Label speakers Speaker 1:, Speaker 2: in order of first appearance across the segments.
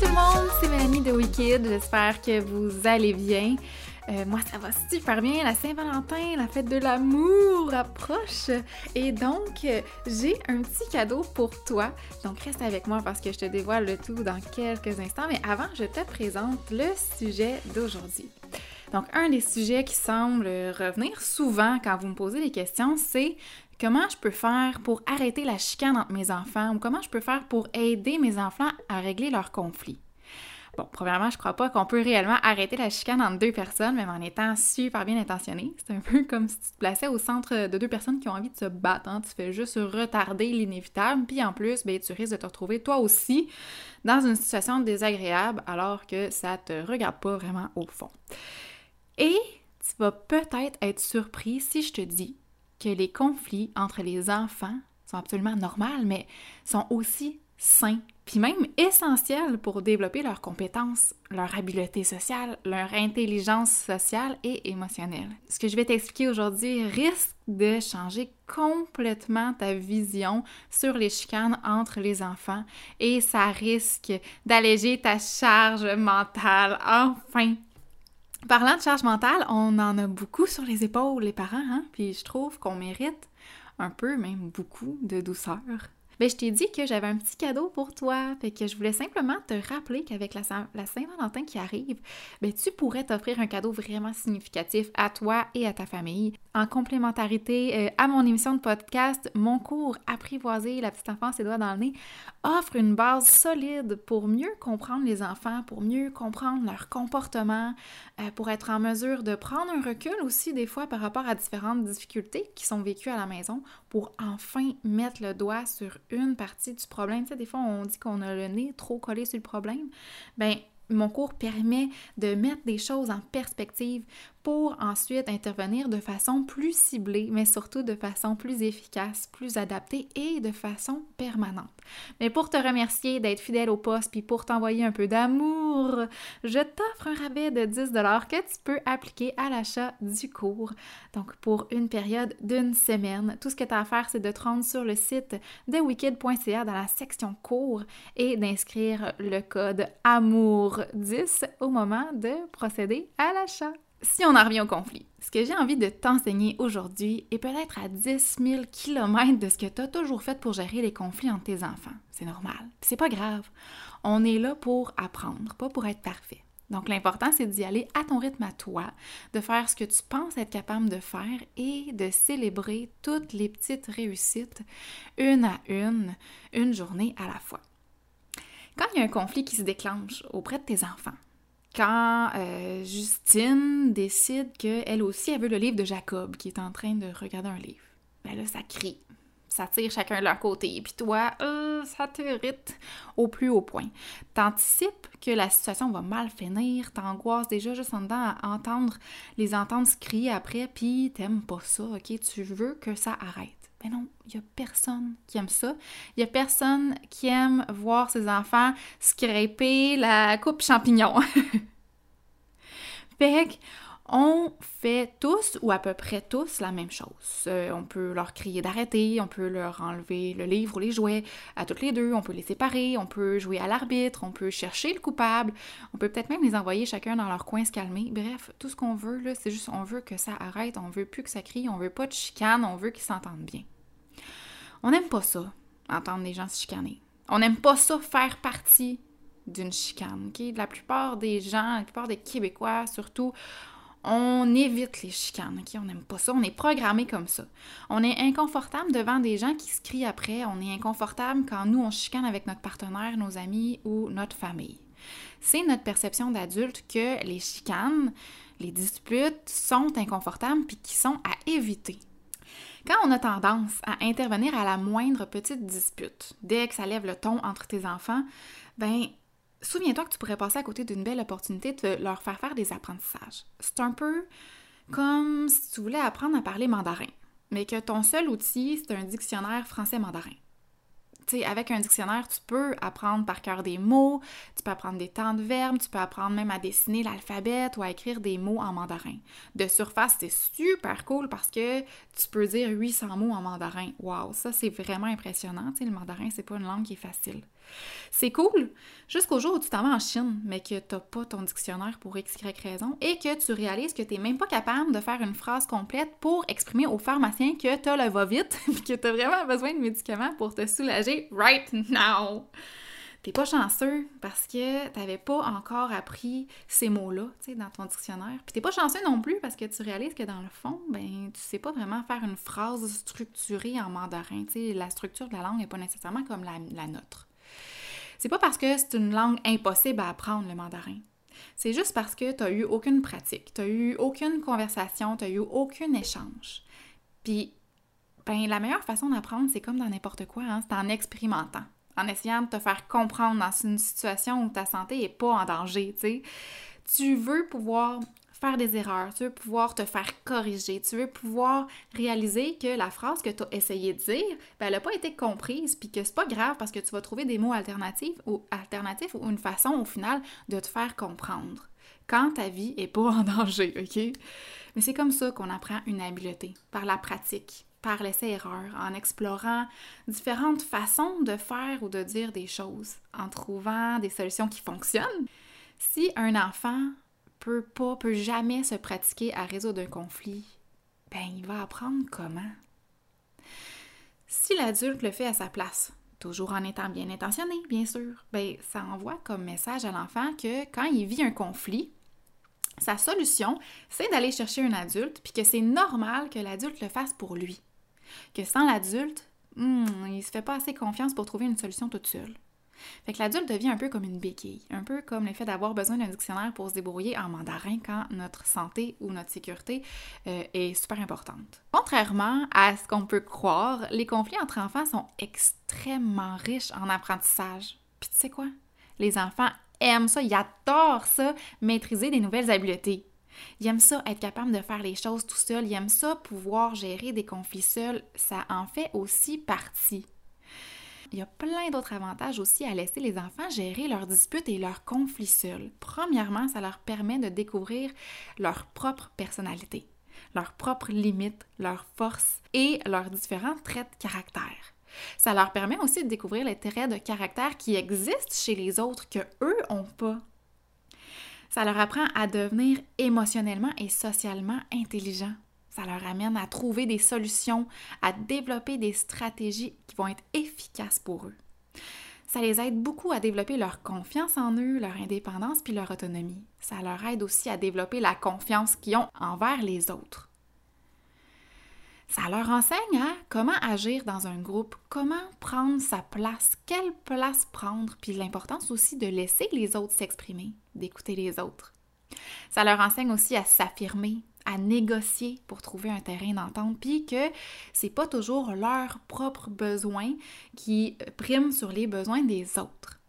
Speaker 1: tout le monde, c'est Mélanie de Wicked. J'espère que vous allez bien. Euh, moi, ça va super bien. La Saint-Valentin, la fête de l'amour approche. Et donc, euh, j'ai un petit cadeau pour toi. Donc, reste avec moi parce que je te dévoile le tout dans quelques instants. Mais avant, je te présente le sujet d'aujourd'hui. Donc, un des sujets qui semble revenir souvent quand vous me posez des questions, c'est comment je peux faire pour arrêter la chicane entre mes enfants ou comment je peux faire pour aider mes enfants à régler leurs conflits? Bon, premièrement, je crois pas qu'on peut réellement arrêter la chicane entre deux personnes, même en étant super bien intentionné. C'est un peu comme si tu te plaçais au centre de deux personnes qui ont envie de se battre. Hein. Tu fais juste retarder l'inévitable, puis en plus, ben, tu risques de te retrouver toi aussi dans une situation désagréable alors que ça te regarde pas vraiment au fond. Et tu vas peut-être être surpris si je te dis que les conflits entre les enfants sont absolument normaux, mais sont aussi sains, puis même essentiels pour développer leurs compétences, leur habileté sociale, leur intelligence sociale et émotionnelle. Ce que je vais t'expliquer aujourd'hui risque de changer complètement ta vision sur les chicanes entre les enfants et ça risque d'alléger ta charge mentale. Enfin, Parlant de charge mentale, on en a beaucoup sur les épaules, les parents, hein? Puis je trouve qu'on mérite un peu, même beaucoup, de douceur. Ben, je t'ai dit que j'avais un petit cadeau pour toi. Fait que je voulais simplement te rappeler qu'avec la, Saint-Valentin qui arrive, ben, tu pourrais t'offrir un cadeau vraiment significatif à toi et à ta famille. En complémentarité euh, à mon émission de podcast, mon cours Apprivoiser la petite enfance ses doigts dans le nez offre une base solide pour mieux comprendre les enfants, pour mieux comprendre leur comportement, euh, pour être en mesure de prendre un recul aussi des fois par rapport à différentes difficultés qui sont vécues à la maison pour enfin mettre le doigt sur une partie du problème. Tu sais, des fois, on dit qu'on a le nez trop collé sur le problème. Ben, mon cours permet de mettre des choses en perspective pour ensuite intervenir de façon plus ciblée, mais surtout de façon plus efficace, plus adaptée et de façon permanente. Mais pour te remercier d'être fidèle au poste puis pour t'envoyer un peu d'amour, je t'offre un rabais de 10 que tu peux appliquer à l'achat du cours. Donc pour une période d'une semaine, tout ce que tu as à faire, c'est de te rendre sur le site de wicked.ca dans la section cours et d'inscrire le code AMOUR10 au moment de procéder à l'achat. Si on en revient au conflit, ce que j'ai envie de t'enseigner aujourd'hui est peut-être à 10 000 km de ce que tu as toujours fait pour gérer les conflits entre tes enfants. C'est normal. C'est pas grave. On est là pour apprendre, pas pour être parfait. Donc l'important, c'est d'y aller à ton rythme à toi, de faire ce que tu penses être capable de faire et de célébrer toutes les petites réussites, une à une, une journée à la fois. Quand il y a un conflit qui se déclenche auprès de tes enfants, quand euh, Justine décide qu'elle aussi, elle veut le livre de Jacob, qui est en train de regarder un livre. Ben là, ça crie. Ça tire chacun de leur côté. Puis toi, euh, ça t'irrite au plus haut point. T'anticipes que la situation va mal finir, t'angoisses déjà juste en dedans à entendre, les entendre crier après, puis t'aimes pas ça, ok? Tu veux que ça arrête. Mais non, il n'y a personne qui aime ça. Il n'y a personne qui aime voir ses enfants scraper la coupe champignon. fait on fait tous, ou à peu près tous, la même chose. Euh, on peut leur crier d'arrêter, on peut leur enlever le livre ou les jouets à toutes les deux, on peut les séparer, on peut jouer à l'arbitre, on peut chercher le coupable, on peut peut-être même les envoyer chacun dans leur coin se calmer. Bref, tout ce qu'on veut, là, c'est juste on veut que ça arrête, on veut plus que ça crie, on veut pas de chicane, on veut qu'ils s'entendent bien. On n'aime pas ça, entendre les gens se chicaner. On n'aime pas ça faire partie d'une chicane. ok? La plupart des gens, la plupart des Québécois surtout, on évite les chicanes, ok? On n'aime pas ça. On est programmé comme ça. On est inconfortable devant des gens qui se crient après. On est inconfortable quand nous, on chicane avec notre partenaire, nos amis ou notre famille. C'est notre perception d'adulte que les chicanes, les disputes sont inconfortables puis qui sont à éviter. Quand on a tendance à intervenir à la moindre petite dispute, dès que ça lève le ton entre tes enfants, ben souviens-toi que tu pourrais passer à côté d'une belle opportunité de leur faire faire des apprentissages. C'est un peu comme si tu voulais apprendre à parler mandarin, mais que ton seul outil, c'est un dictionnaire français-mandarin avec un dictionnaire, tu peux apprendre par cœur des mots, tu peux apprendre des temps de verbes, tu peux apprendre même à dessiner l'alphabet ou à écrire des mots en mandarin. De surface, c'est super cool parce que tu peux dire 800 mots en mandarin. Waouh, ça c'est vraiment impressionnant. le mandarin, c'est pas une langue qui est facile. C'est cool jusqu'au jour où tu t'en vas en Chine, mais que t'as pas ton dictionnaire pour x, y raison et que tu réalises que t'es même pas capable de faire une phrase complète pour exprimer au pharmacien que t'as le va-vite et que t'as vraiment besoin de médicaments pour te soulager right now. T'es pas chanceux parce que t'avais pas encore appris ces mots-là, tu sais, dans ton dictionnaire. Puis t'es pas chanceux non plus parce que tu réalises que dans le fond, ben, tu sais pas vraiment faire une phrase structurée en mandarin. Tu sais, la structure de la langue n'est pas nécessairement comme la, la nôtre. C'est pas parce que c'est une langue impossible à apprendre le mandarin. C'est juste parce que tu eu aucune pratique, tu eu aucune conversation, tu eu aucun échange. Puis, ben, la meilleure façon d'apprendre, c'est comme dans n'importe quoi, hein, c'est en expérimentant, en essayant de te faire comprendre dans une situation où ta santé est pas en danger, tu sais. Tu veux pouvoir faire des erreurs, tu veux pouvoir te faire corriger, tu veux pouvoir réaliser que la phrase que tu as essayé de dire, ben, elle n'a pas été comprise, puis que c'est pas grave parce que tu vas trouver des mots alternatifs ou alternatifs ou une façon au final de te faire comprendre quand ta vie est pas en danger, OK? Mais c'est comme ça qu'on apprend une habileté, par la pratique, par l'essai-erreur, en explorant différentes façons de faire ou de dire des choses, en trouvant des solutions qui fonctionnent. Si un enfant peut pas, peut jamais se pratiquer à résoudre un conflit, ben il va apprendre comment. Si l'adulte le fait à sa place, toujours en étant bien intentionné, bien sûr, ben ça envoie comme message à l'enfant que quand il vit un conflit, sa solution, c'est d'aller chercher un adulte, puis que c'est normal que l'adulte le fasse pour lui. Que sans l'adulte, hmm, il se fait pas assez confiance pour trouver une solution toute seule. Fait que l'adulte devient un peu comme une béquille, un peu comme le fait d'avoir besoin d'un dictionnaire pour se débrouiller en mandarin quand notre santé ou notre sécurité euh, est super importante. Contrairement à ce qu'on peut croire, les conflits entre enfants sont extrêmement riches en apprentissage. Puis tu sais quoi? Les enfants aiment ça, ils adorent ça, maîtriser des nouvelles habiletés. Ils aiment ça être capable de faire les choses tout seul, ils aiment ça pouvoir gérer des conflits seuls, ça en fait aussi partie. Il y a plein d'autres avantages aussi à laisser les enfants gérer leurs disputes et leurs conflits seuls. Premièrement, ça leur permet de découvrir leur propre personnalité, leurs propres limites, leurs forces et leurs différents traits de caractère. Ça leur permet aussi de découvrir les traits de caractère qui existent chez les autres que eux ont pas. Ça leur apprend à devenir émotionnellement et socialement intelligents. Ça leur amène à trouver des solutions, à développer des stratégies qui vont être efficaces pour eux. Ça les aide beaucoup à développer leur confiance en eux, leur indépendance puis leur autonomie. Ça leur aide aussi à développer la confiance qu'ils ont envers les autres. Ça leur enseigne à comment agir dans un groupe, comment prendre sa place, quelle place prendre, puis l'importance aussi de laisser les autres s'exprimer, d'écouter les autres. Ça leur enseigne aussi à s'affirmer, à négocier pour trouver un terrain d'entente, puis que c'est pas toujours leurs propres besoins qui priment sur les besoins des autres.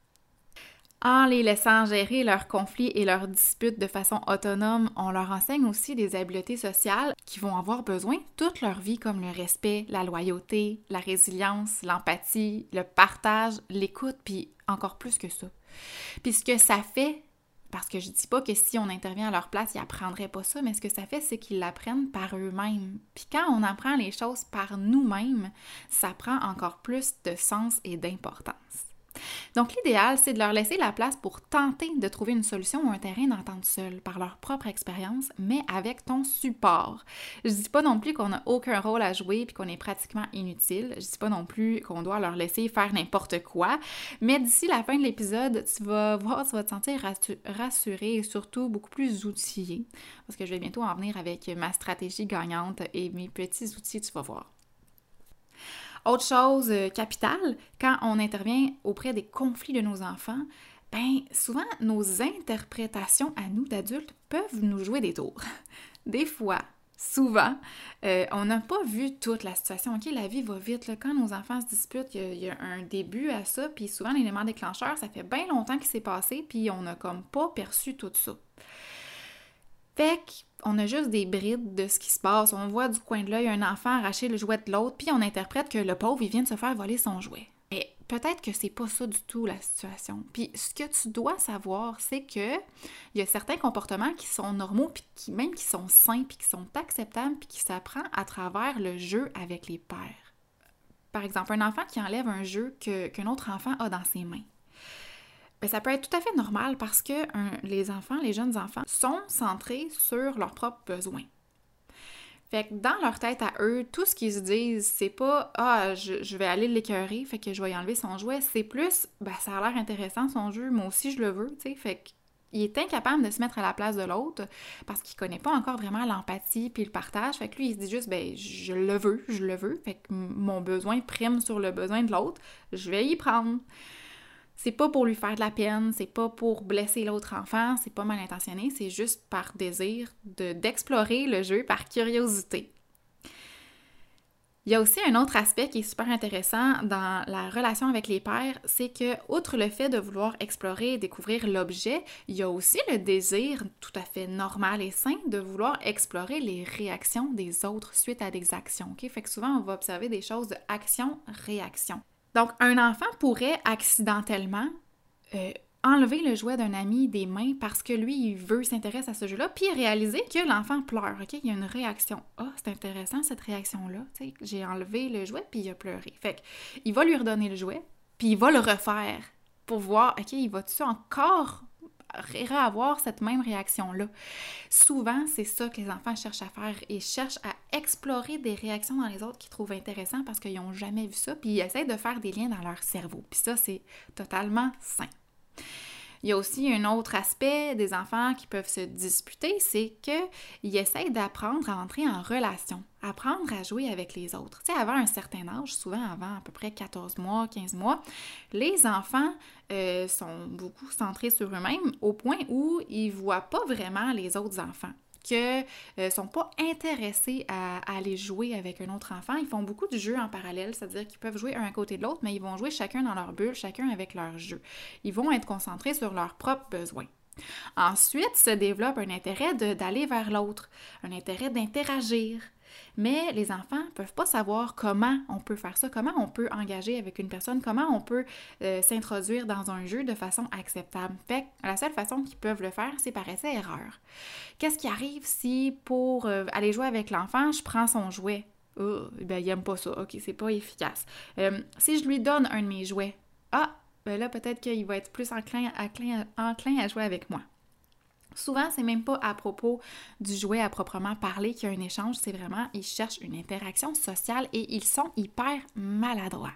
Speaker 1: En les laissant gérer leurs conflits et leurs disputes de façon autonome, on leur enseigne aussi des habiletés sociales qui vont avoir besoin toute leur vie, comme le respect, la loyauté, la résilience, l'empathie, le partage, l'écoute, puis encore plus que ça. Puis ce que ça fait, parce que je dis pas que si on intervient à leur place, ils apprendraient pas ça, mais ce que ça fait, c'est qu'ils l'apprennent par eux-mêmes. Puis quand on apprend les choses par nous-mêmes, ça prend encore plus de sens et d'importance. Donc l'idéal, c'est de leur laisser la place pour tenter de trouver une solution ou un terrain d'entente seul par leur propre expérience, mais avec ton support. Je dis pas non plus qu'on n'a aucun rôle à jouer puis qu'on est pratiquement inutile. Je dis pas non plus qu'on doit leur laisser faire n'importe quoi, mais d'ici la fin de l'épisode, tu vas voir, tu vas te sentir rassuré et surtout beaucoup plus outillé parce que je vais bientôt en venir avec ma stratégie gagnante et mes petits outils, tu vas voir. Autre chose euh, capitale, quand on intervient auprès des conflits de nos enfants, ben souvent nos interprétations à nous d'adultes peuvent nous jouer des tours. Des fois, souvent, euh, on n'a pas vu toute la situation. OK, la vie va vite. Quand nos enfants se disputent, il y, a un début à ça, puis souvent l'élément déclencheur, ça fait bien longtemps qu'il s'est passé, puis on n'a comme pas perçu tout ça. Fait on a juste des brides de ce qui se passe. On voit du coin de l'œil un enfant arracher le jouet de l'autre, puis on interprète que le pauvre, il vient de se faire voler son jouet. Mais peut-être que c'est pas ça du tout la situation. Puis ce que tu dois savoir, c'est que il y a certains comportements qui sont normaux, puis qui même qui sont sains, puis qui sont acceptables, puis qui s'apprend à travers le jeu avec les pères. Par exemple, un enfant qui enlève un jeu qu'un autre enfant a dans ses mains. Ben, ça peut être tout à fait normal parce que les enfants, les jeunes enfants, sont centrés sur leurs propres besoins. Fait que dans leur tête à eux, tout ce qu'ils se disent, c'est pas Ah, je, vais aller l'écœurer, fait que je vais y enlever son jouet. C'est plus Ben, ça a l'air intéressant son jeu, moi aussi je le veux. Fait qu'il est incapable de se mettre à la place de l'autre parce qu'il connaît pas encore vraiment l'empathie puis le partage. Fait que lui, il se dit juste Ben, je le veux, je le veux. Fait que mon besoin prime sur le besoin de l'autre, je vais y prendre. C'est pas pour lui faire de la peine, c'est pas pour blesser l'autre enfant, c'est pas mal intentionné, c'est juste par désir d'explorer le jeu, par curiosité. Il y a aussi un autre aspect qui est super intéressant dans la relation avec les pères, c'est que, outre le fait de vouloir explorer et découvrir l'objet, il y a aussi le désir tout à fait normal et sain de vouloir explorer les réactions des autres suite à des actions. Fait que souvent, on va observer des choses de action-réaction. Donc, un enfant pourrait accidentellement euh, enlever le jouet d'un ami des mains parce que lui, il veut s'intéresser à ce jeu-là, puis réaliser que l'enfant pleure, OK? Il y a une réaction. Ah, c'est intéressant cette réaction-là. J'ai enlevé le jouet, puis il a pleuré. Fait il va lui redonner le jouet, puis il va le refaire pour voir, OK, il va-tu encore avoir cette même réaction-là. Souvent, c'est ça que les enfants cherchent à faire. Ils cherchent à explorer des réactions dans les autres qu'ils trouvent intéressantes parce qu'ils n'ont jamais vu ça, puis ils essaient de faire des liens dans leur cerveau. Puis ça, c'est totalement sain. Il y a aussi un autre aspect des enfants qui peuvent se disputer, c'est qu'ils essayent d'apprendre à entrer en relation, apprendre à jouer avec les autres. Tu sais, avant un certain âge, souvent avant à peu près 14 mois, 15 mois, les enfants euh, sont beaucoup centrés sur eux-mêmes au point où ils ne voient pas vraiment les autres enfants que euh, sont pas intéressés à, aller jouer avec un autre enfant. Ils font beaucoup de jeux en parallèle, c'est-à-dire qu'ils peuvent jouer un à côté de l'autre, mais ils vont jouer chacun dans leur bulle, chacun avec leur jeu. Ils vont être concentrés sur leurs propres besoins. Ensuite se développe un intérêt d'aller vers l'autre, un intérêt d'interagir, mais les enfants ne peuvent pas savoir comment on peut faire ça, comment on peut engager avec une personne, comment on peut euh, s'introduire dans un jeu de façon acceptable. Fait la seule façon qu'ils peuvent le faire, c'est par essai-erreur. Qu'est-ce qui arrive si pour euh, aller jouer avec l'enfant, je prends son jouet? Oh, ben, il aime pas ça. OK, c'est pas efficace. Euh, si je lui donne un de mes jouets, ah, ben là, peut-être qu'il va être plus enclin à jouer avec moi. Souvent, c'est même pas à propos du jouet à proprement parler qu'il y a un échange, c'est vraiment, ils cherchent une interaction sociale et ils sont hyper maladroits.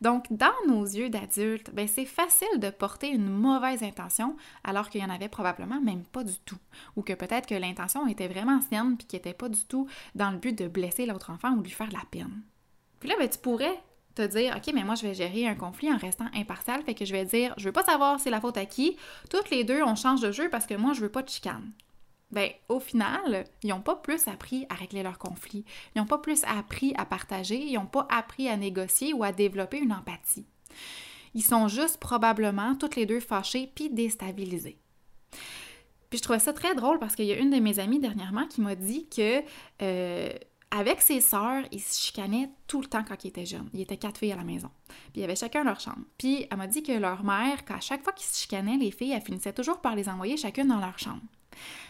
Speaker 1: Donc, dans nos yeux d'adultes, ben, c'est facile de porter une mauvaise intention alors qu'il y en avait probablement même pas du tout. Ou que peut-être que l'intention était vraiment ancienne puis qu'il n'était pas du tout dans le but de blesser l'autre enfant ou lui faire la peine. Puis là, ben, tu pourrais te dire, OK, mais moi, je vais gérer un conflit en restant impartial, fait que je vais dire, je veux pas savoir c'est la faute à qui. Toutes les deux, on change de jeu parce que moi, je veux pas de chicane. Ben, au final, ils n'ont pas plus appris à régler leur conflit. Ils n'ont pas plus appris à partager. Ils n'ont pas appris à négocier ou à développer une empathie. Ils sont juste probablement toutes les deux fâchés puis déstabilisés. Puis je trouvais ça très drôle parce qu'il y a une de mes amies dernièrement qui m'a dit que euh, avec ses sœurs, ils se chicanaient tout le temps quand ils étaient jeunes. Il était quatre filles à la maison. Puis il y avait chacun leur chambre. Puis elle m'a dit que leur mère, qu'à chaque fois qu'ils se chicanaient, les filles, elles finissaient toujours par les envoyer chacune dans leur chambre.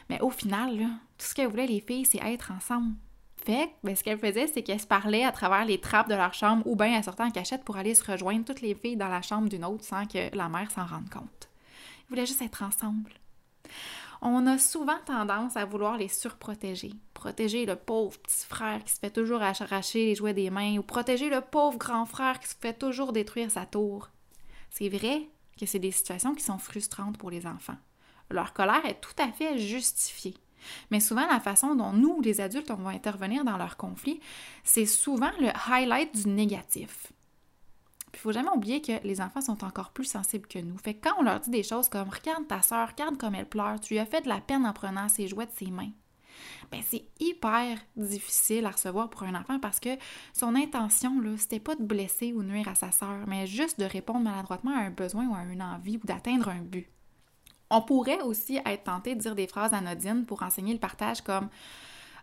Speaker 1: Mais au final, tout ce qu'elles voulaient, les filles, c'est être ensemble. Fait que ben, ce qu'elles faisaient, c'est qu'elles se parlaient à travers les trappes de leur chambre ou bien elles sortaient en cachette pour aller se rejoindre toutes les filles dans la chambre d'une autre sans que la mère s'en rende compte. Ils voulaient juste être ensemble on a souvent tendance à vouloir les surprotéger. Protéger le pauvre petit frère qui se fait toujours arracher les jouets des mains ou protéger le pauvre grand frère qui se fait toujours détruire sa tour. C'est vrai que c'est des situations qui sont frustrantes pour les enfants. Leur colère est tout à fait justifiée. Mais souvent, la façon dont nous, les adultes, on va intervenir dans leur conflit, c'est souvent le highlight du négatif. Puis il faut jamais oublier que les enfants sont encore plus sensibles que nous. Fait que quand on leur dit des choses comme Regarde ta soeur, regarde comme elle pleure, tu lui as fait de la peine en prenant ses jouets de ses mains. Ben, c'est hyper difficile à recevoir pour un enfant parce que son intention, là, c'était pas de blesser ou nuire à sa sœur, mais juste de répondre maladroitement à un besoin ou à une envie ou d'atteindre un but. On pourrait aussi être tenté de dire des phrases anodines pour enseigner le partage comme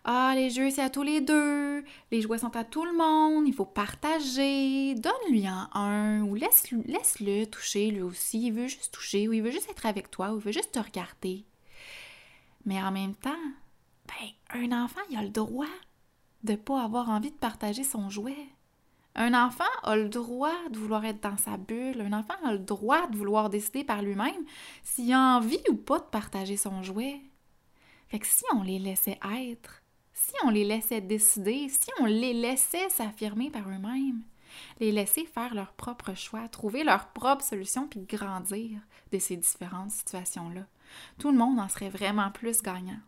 Speaker 1: ah, les jeux, c'est à tous les deux. Les jouets sont à tout le monde. Il faut partager. Donne-lui en un ou laisse-le laisse toucher lui aussi. Il veut juste toucher ou il veut juste être avec toi ou il veut juste te regarder. Mais en même temps, ben, un enfant, il a le droit de ne pas avoir envie de partager son jouet. Un enfant a le droit de vouloir être dans sa bulle, un enfant a le droit de vouloir décider par lui-même s'il a envie ou pas de partager son jouet. Fait que si on les laissait être, si on les laissait décider, si on les laissait s'affirmer par eux-mêmes, les laisser faire leurs propres choix, trouver leurs propres solutions puis grandir de ces différentes situations-là, tout le monde en serait vraiment plus gagnant.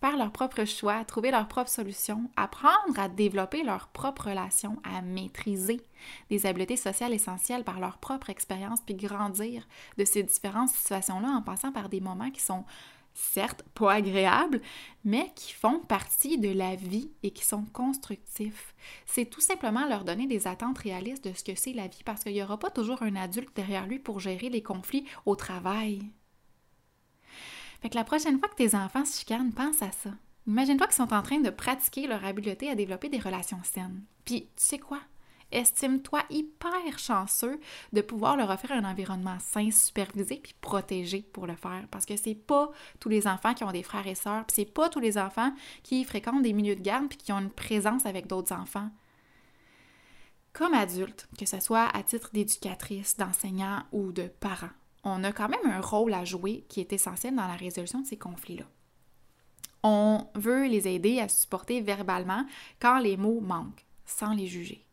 Speaker 1: Faire leurs propres choix, trouver leurs propres solutions, apprendre à développer leurs propres relations, à maîtriser des habiletés sociales essentielles par leur propre expérience, puis grandir de ces différentes situations-là en passant par des moments qui sont certes pas agréables, mais qui font partie de la vie et qui sont constructifs. C'est tout simplement leur donner des attentes réalistes de ce que c'est la vie, parce qu'il n'y aura pas toujours un adulte derrière lui pour gérer les conflits au travail. Fait que la prochaine fois que tes enfants se chicanent, pense à ça. Imagine-toi qu'ils sont en train de pratiquer leur habileté à développer des relations saines. Puis, tu sais quoi? Estime-toi hyper chanceux de pouvoir leur offrir un environnement sain, supervisé puis protégé pour le faire. Parce que c'est pas tous les enfants qui ont des frères et sœurs, puis c'est pas tous les enfants qui fréquentent des milieux de garde puis qui ont une présence avec d'autres enfants. Comme adulte, que ce soit à titre d'éducatrice, d'enseignant ou de parent, on a quand même un rôle à jouer qui est essentiel dans la résolution de ces conflits-là. On veut les aider à supporter verbalement quand les mots manquent, sans les juger.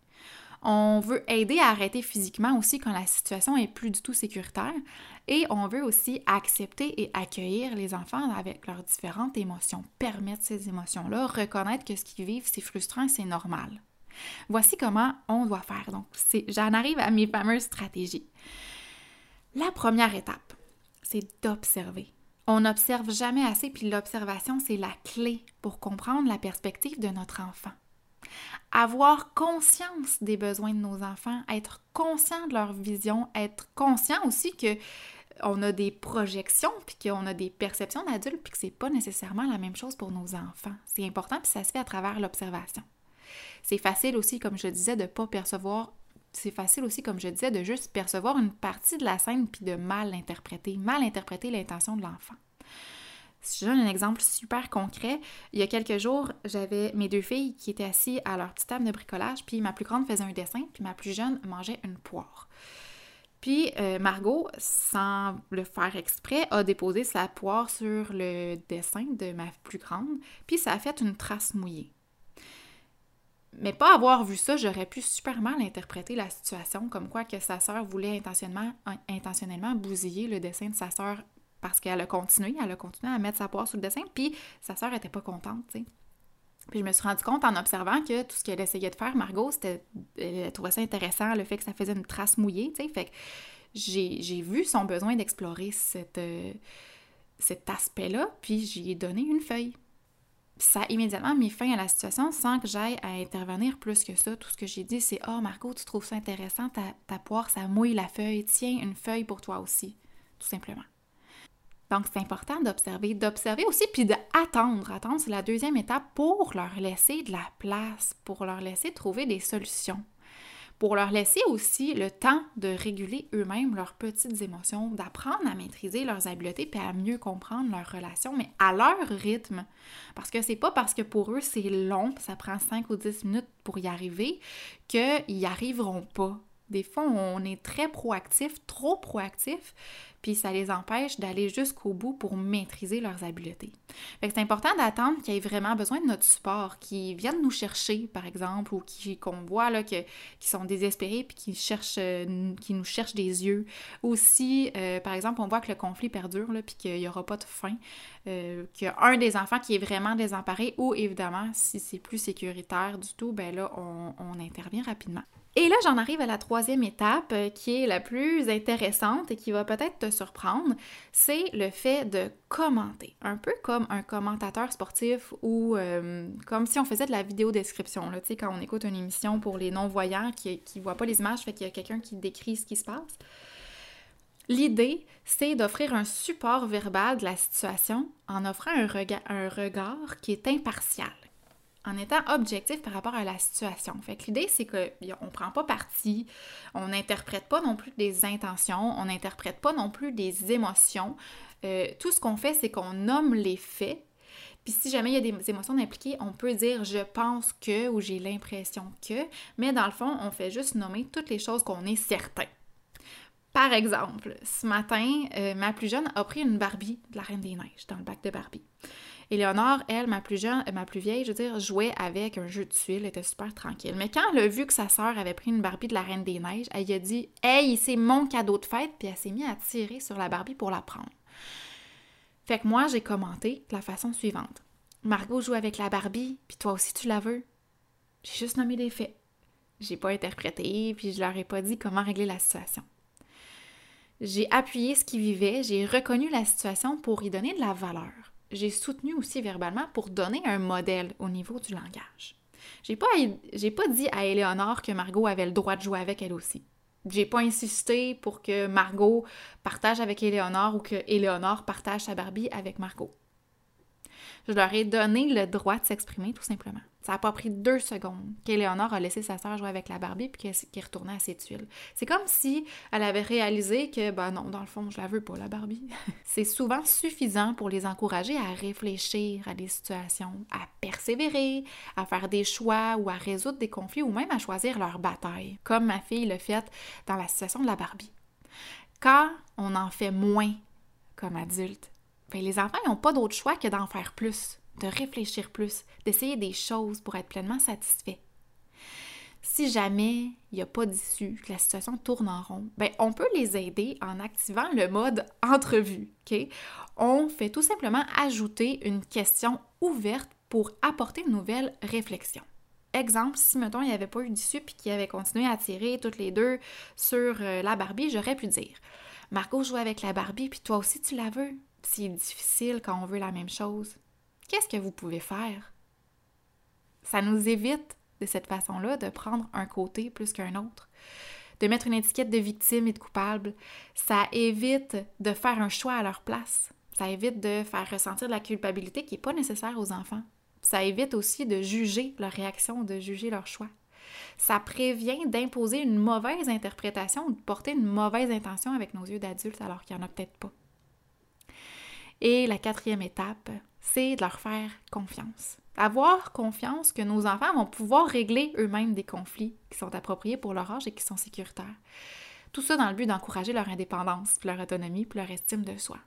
Speaker 1: On veut aider à arrêter physiquement aussi quand la situation est plus du tout sécuritaire. Et on veut aussi accepter et accueillir les enfants avec leurs différentes émotions, permettre ces émotions-là, reconnaître que ce qu'ils vivent, c'est frustrant c'est normal. Voici comment on doit faire. Donc, j'en arrive à mes fameuses stratégies. La première étape, c'est d'observer. On n'observe jamais assez, puis l'observation, c'est la clé pour comprendre la perspective de notre enfant. Avoir conscience des besoins de nos enfants, être conscient de leur vision, être conscient aussi que on a des projections, puis qu'on a des perceptions d'adultes, puis que c'est pas nécessairement la même chose pour nos enfants. C'est important, puis ça se fait à travers l'observation. C'est facile aussi, comme je disais, de pas percevoir c'est facile aussi, comme je disais, de juste percevoir une partie de la scène puis de mal l'interpréter, mal interpréter l'intention de l'enfant. Si je donne un exemple super concret, il y a quelques jours, j'avais mes deux filles qui étaient assises à leur petite table de bricolage, puis ma plus grande faisait un dessin, puis ma plus jeune mangeait une poire. Puis euh, Margot, sans le faire exprès, a déposé sa poire sur le dessin de ma plus grande, puis ça a fait une trace mouillée. Mais pas avoir vu ça, j'aurais pu super mal interpréter la situation, comme quoi que sa sœur voulait intentionnellement, intentionnellement bousiller le dessin de sa sœur parce qu'elle a continué, elle a continué à mettre sa poire sur le dessin, puis sa sœur était pas contente. Puis je me suis rendu compte en observant que tout ce qu'elle essayait de faire, Margot, elle trouvait ça intéressant, le fait que ça faisait une trace mouillée, tu sais. Fait que j'ai, vu son besoin d'explorer euh, cet aspect-là, puis j'y ai donné une feuille ça a immédiatement mis fin à la situation sans que j'aille à intervenir plus que ça. Tout ce que j'ai dit, c'est Oh, Margot, tu trouves ça intéressant, ta, ta poire, ça mouille la feuille. Tiens, une feuille pour toi aussi, tout simplement. Donc, c'est important d'observer, d'observer aussi, puis d'attendre. Attendre, c'est la deuxième étape pour leur laisser de la place, pour leur laisser trouver des solutions pour leur laisser aussi le temps de réguler eux-mêmes leurs petites émotions, d'apprendre à maîtriser leurs habiletés puis à mieux comprendre leurs relations, mais à leur rythme. Parce que c'est pas parce que pour eux c'est long, ça prend 5 ou 10 minutes pour y arriver, qu'ils n'y arriveront pas. Des fois, on est très proactif, trop proactif, puis ça les empêche d'aller jusqu'au bout pour maîtriser leurs habiletés. c'est important d'attendre qu'ils aient vraiment besoin de notre support, qu'ils viennent nous chercher, par exemple, ou qu'on voit là, que, qui sont désespérés puis qui, cherchent, euh, qui nous cherchent des yeux. Ou si, euh, par exemple, on voit que le conflit perdure, là, puis qu'il n'y aura pas de fin, euh, qu'il y a un des enfants qui est vraiment désemparé, ou évidemment, si c'est plus sécuritaire du tout, ben là, on intervient rapidement. Et là, j'en arrive à la troisième étape euh, qui est la plus intéressante et qui va peut-être te surprendre, c'est le fait de commenter. Un peu comme un commentateur sportif ou euh, comme si on faisait de la vidéo description. Sais, quand on écoute une émission pour les non-voyants qui ne voient pas les images, fait qu'il y a quelqu'un qui décrit ce qui se passe. L'idée, c'est d'offrir un support verbal de la situation en offrant un regard qui est impartial, en étant objectif par rapport à la situation. Fait l'idée, c'est qu'on ne prend pas parti, on n'interprète pas non plus des intentions, on n'interprète pas non plus des émotions. Euh, tout ce qu'on fait, c'est qu'on nomme les faits, Puis si jamais il y a des émotions impliquées, on peut dire je pense que ou j'ai l'impression que, mais dans le fond, on fait juste nommer toutes les choses qu'on est certain. Par exemple, ce matin, euh, ma plus jeune a pris une Barbie de la Reine des Neiges dans le bac de Barbie. Éléonore, elle, ma plus jeune, euh, ma plus vieille, je veux dire, jouait avec un jeu de tuiles, était super tranquille. Mais quand elle a vu que sa sœur avait pris une Barbie de la Reine des Neiges, elle a dit Hey, c'est mon cadeau de fête, puis elle s'est mise à tirer sur la Barbie pour la prendre. Fait que moi, j'ai commenté de la façon suivante. Margot joue avec la Barbie, puis toi aussi tu la veux. J'ai juste nommé les faits. J'ai pas interprété, puis je leur ai pas dit comment régler la situation. J'ai appuyé ce qu'ils vivait, j'ai reconnu la situation pour y donner de la valeur. J'ai soutenu aussi verbalement pour donner un modèle au niveau du langage. J'ai pas, pas dit à Éléonore que Margot avait le droit de jouer avec elle aussi. J'ai pas insisté pour que Margot partage avec Éléonore ou que Éléonore partage sa Barbie avec Margot. Je leur ai donné le droit de s'exprimer tout simplement. Ça n'a pas pris deux secondes qu'Éléonore a laissé sa sœur jouer avec la Barbie puis qu'elle retournait à ses tuiles. C'est comme si elle avait réalisé que, ben non, dans le fond, je la veux pas, la Barbie. C'est souvent suffisant pour les encourager à réfléchir à des situations, à persévérer, à faire des choix ou à résoudre des conflits ou même à choisir leur bataille, comme ma fille le fait dans la situation de la Barbie. Quand on en fait moins comme adulte, ben les enfants n'ont pas d'autre choix que d'en faire plus de réfléchir plus, d'essayer des choses pour être pleinement satisfait. Si jamais il n'y a pas d'issue, que la situation tourne en rond, ben on peut les aider en activant le mode entrevue. On fait tout simplement ajouter une question ouverte pour apporter une nouvelle réflexion. Exemple, si mettons il n'y avait pas eu d'issue puis qu'il avait continué à tirer toutes les deux sur euh, la Barbie, j'aurais pu dire Margot joue avec la Barbie puis toi aussi tu la veux. C'est difficile quand on veut la même chose qu'est-ce que vous pouvez faire? Ça nous évite de cette façon-là de prendre un côté plus qu'un autre, de mettre une étiquette de victime et de coupable. Ça évite de faire un choix à leur place. Ça évite de faire ressentir de la culpabilité qui n'est pas nécessaire aux enfants. Ça évite aussi de juger leur réaction, de juger leur choix. Ça prévient d'imposer une mauvaise interprétation ou de porter une mauvaise intention avec nos yeux d'adultes alors qu'il n'y en a peut-être pas. Et la quatrième étape, c'est de leur faire confiance. Avoir confiance que nos enfants vont pouvoir régler eux-mêmes des conflits qui sont appropriés pour leur âge et qui sont sécuritaires. Tout ça dans le but d'encourager leur indépendance, leur autonomie, puis leur estime de soi.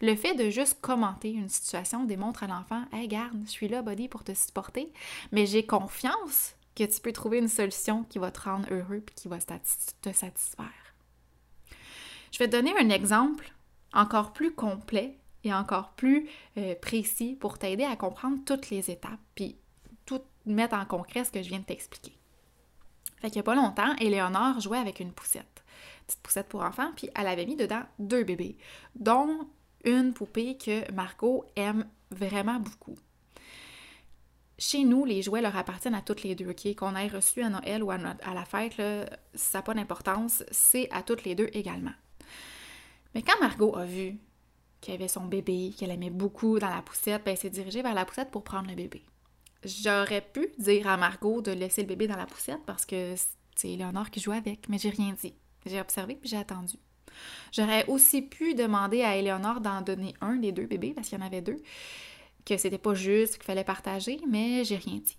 Speaker 1: Le fait de juste commenter une situation démontre à l'enfant Hey, garde, je suis là, buddy, pour te supporter, mais j'ai confiance que tu peux trouver une solution qui va te rendre heureux et qui va te satisfaire. Je vais te donner un exemple encore plus complet et encore plus euh, précis pour t'aider à comprendre toutes les étapes, puis tout mettre en concret ce que je viens de t'expliquer. Fait qu'il n'y a pas longtemps, Éléonore jouait avec une poussette, petite poussette pour enfants, puis elle avait mis dedans deux bébés, dont une poupée que Margot aime vraiment beaucoup. Chez nous, les jouets leur appartiennent à toutes les deux, OK? Qu'on ait reçu à Noël ou à, la fête, ça n'a pas d'importance, c'est à toutes les deux également. Mais quand Margot a vu qu'elle avait son bébé, qu'elle aimait beaucoup dans la poussette, ben, elle s'est dirigée vers la poussette pour prendre le bébé. J'aurais pu dire à Margot de laisser le bébé dans la poussette parce que c'est Léonore qui joue avec, mais j'ai rien dit. J'ai observé puis j'ai attendu. J'aurais aussi pu demander à Éléonore d'en donner un des deux bébés, parce qu'il y en avait deux, que c'était pas juste, qu'il fallait partager, mais j'ai rien dit.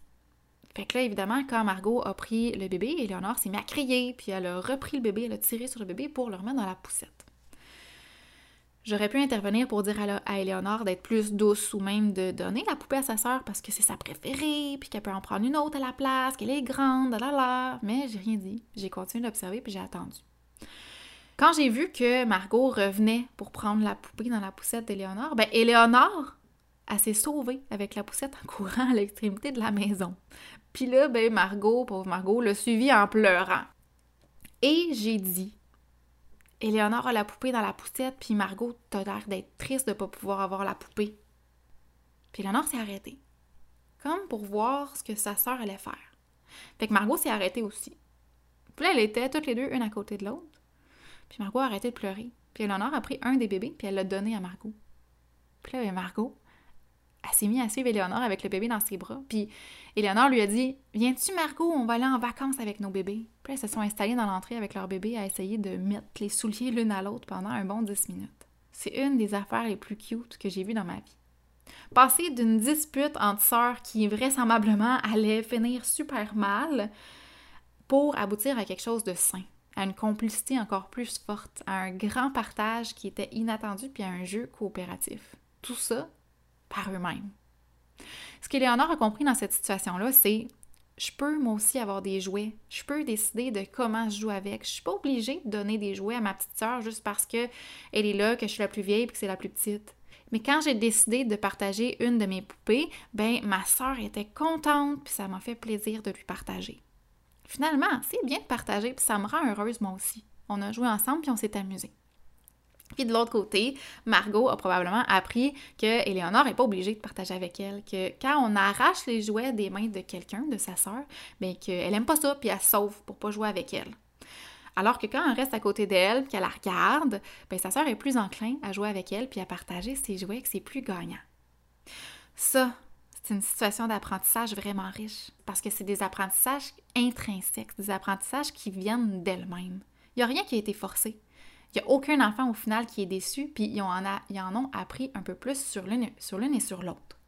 Speaker 1: Fait que là, évidemment, quand Margot a pris le bébé, Éléonore s'est mise à crier, puis elle a repris le bébé, elle a tiré sur le bébé pour le remettre dans la poussette. J'aurais pu intervenir pour dire à, Éléonore d'être plus douce ou même de donner la poupée à sa sœur parce que c'est sa préférée, puis qu'elle peut en prendre une autre à la place, qu'elle est grande, là là. Mais j'ai rien dit. J'ai continué d'observer puis j'ai attendu. Quand j'ai vu que Margot revenait pour prendre la poupée dans la poussette d'Éléonore, ben Éléonore, elle s'est sauvée avec la poussette en courant à l'extrémité de la maison. Puis là, ben Margot, pauvre Margot, l'a suivi en pleurant. Et j'ai dit Éléonore a la poupée dans la poussette, puis Margot, t'as l'air d'être triste de pas pouvoir avoir la poupée. Puis Éléonore s'est arrêtée. Comme pour voir ce que sa sœur allait faire. Fait que Margot s'est arrêtée aussi. Puis là, elle était toutes les deux, une à côté de l'autre. Puis Margot a arrêté de pleurer. Puis Éléonore a pris un des bébés, puis elle l'a donné à Margot. Puis là, ben, Margot, elle s'est mise à suivre Éléonore avec le bébé dans ses bras. Puis Éléonore lui a dit Viens-tu, Margot, on va aller en vacances avec nos bébés. Puis elles se sont installées dans l'entrée avec leur bébé à essayer de mettre les souliers l'une à l'autre pendant un bon 10 minutes. C'est une des affaires les plus cute que j'ai vues dans ma vie. Passer d'une dispute entre sœurs qui vraisemblablement allait finir super mal pour aboutir à quelque chose de sain, à une complicité encore plus forte, à un grand partage qui était inattendu puis à un jeu coopératif. Tout ça par eux-mêmes. Ce qu'Éléonore a compris dans cette situation-là, c'est je peux moi aussi avoir des jouets. Je peux décider de comment je joue avec. Je suis pas obligée de donner des jouets à ma petite sœur juste parce que elle est là, que je suis la plus vieille et que c'est la plus petite. Mais quand j'ai décidé de partager une de mes poupées, ben ma sœur était contente puis ça m'a fait plaisir de lui partager. Finalement, c'est bien de partager puis ça me rend heureuse moi aussi. On a joué ensemble puis on s'est amusé. Puis de l'autre côté, Margot a probablement appris que Éléonore n'est pas obligée de partager avec elle, que quand on arrache les jouets des mains de quelqu'un, de sa sœur, bien qu'elle aime pas ça, puis elle sauve pour pas jouer avec elle. Alors que quand on reste à côté d'elle, qu'elle la regarde, bien sa sœur est plus enclin à jouer avec elle, puis à partager ses jouets, que c'est plus gagnant. Ça, c'est une situation d'apprentissage vraiment riche, parce que c'est des apprentissages intrinsèques, des apprentissages qui viennent d'elle-même. Il n'y a rien qui a été forcé. Il n'y a aucun enfant au final qui est déçu, puis ils en, ont appris un peu plus sur l'une et sur l'autre.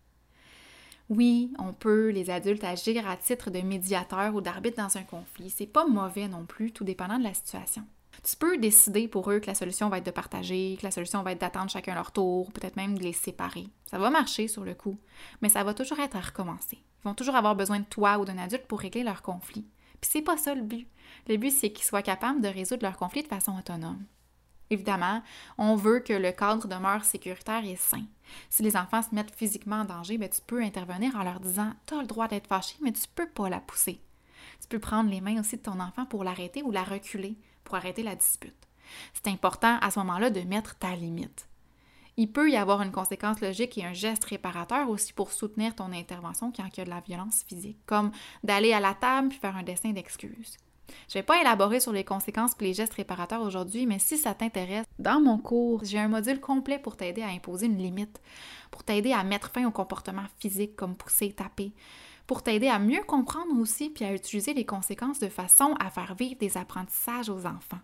Speaker 1: Oui, on peut, les adultes, agir à titre de médiateur ou d'arbitre dans un conflit. C'est pas mauvais non plus, tout dépendant de la situation. Tu peux décider pour eux que la solution va être de partager, que la solution va être d'attendre chacun leur tour, peut-être même de les séparer. Ça va marcher sur le coup, mais ça va toujours être à recommencer. Ils vont toujours avoir besoin de toi ou d'un adulte pour régler leur conflit. Puis c'est pas ça le but. Le but, c'est qu'ils soient capables de résoudre leur conflit de façon autonome. Évidemment, on veut que le cadre demeure sécuritaire et sain. Si les enfants se mettent physiquement en danger, ben, tu peux intervenir en leur disant Tu as le droit d'être fâché, mais tu ne peux pas la pousser. Tu peux prendre les mains aussi de ton enfant pour l'arrêter ou la reculer pour arrêter la dispute. C'est important à ce moment-là de mettre ta limite. Il peut y avoir une conséquence logique et un geste réparateur aussi pour soutenir ton intervention quand il y a de la violence physique, comme d'aller à la table puis faire un dessin d'excuses. Je vais pas élaborer sur les conséquences et les gestes réparateurs aujourd'hui, mais si ça t'intéresse, dans mon cours, j'ai un module complet pour t'aider à imposer une limite, pour t'aider à mettre fin aux comportements physiques comme pousser, taper, pour t'aider à mieux comprendre aussi puis à utiliser les conséquences de façon à faire vivre des apprentissages aux enfants.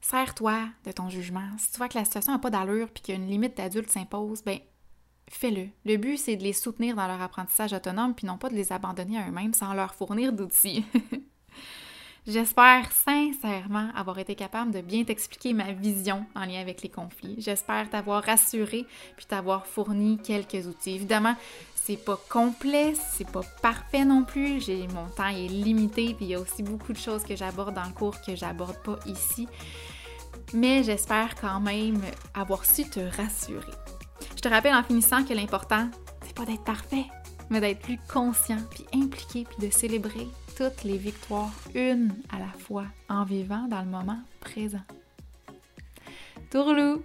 Speaker 1: Sers-toi de ton jugement. Si tu vois que la situation n'a pas d'allure puis qu'une limite d'adulte s'impose, ben fais-le. Le but, c'est de les soutenir dans leur apprentissage autonome puis non pas de les abandonner à eux-mêmes sans leur fournir d'outils. J'espère sincèrement avoir été capable de bien t'expliquer ma vision en lien avec les conflits. J'espère t'avoir rassuré puis t'avoir fourni quelques outils. Évidemment, c'est pas complet, c'est pas parfait non plus. J'ai mon temps est limité puis il y a aussi beaucoup de choses que j'aborde dans le cours que j'aborde pas ici. Mais j'espère quand même avoir su te rassurer. Je te rappelle en finissant que l'important, c'est pas d'être parfait, mais d'être plus conscient puis impliqué puis de célébrer toutes les victoires une à la fois en vivant dans le moment présent. Tourlou!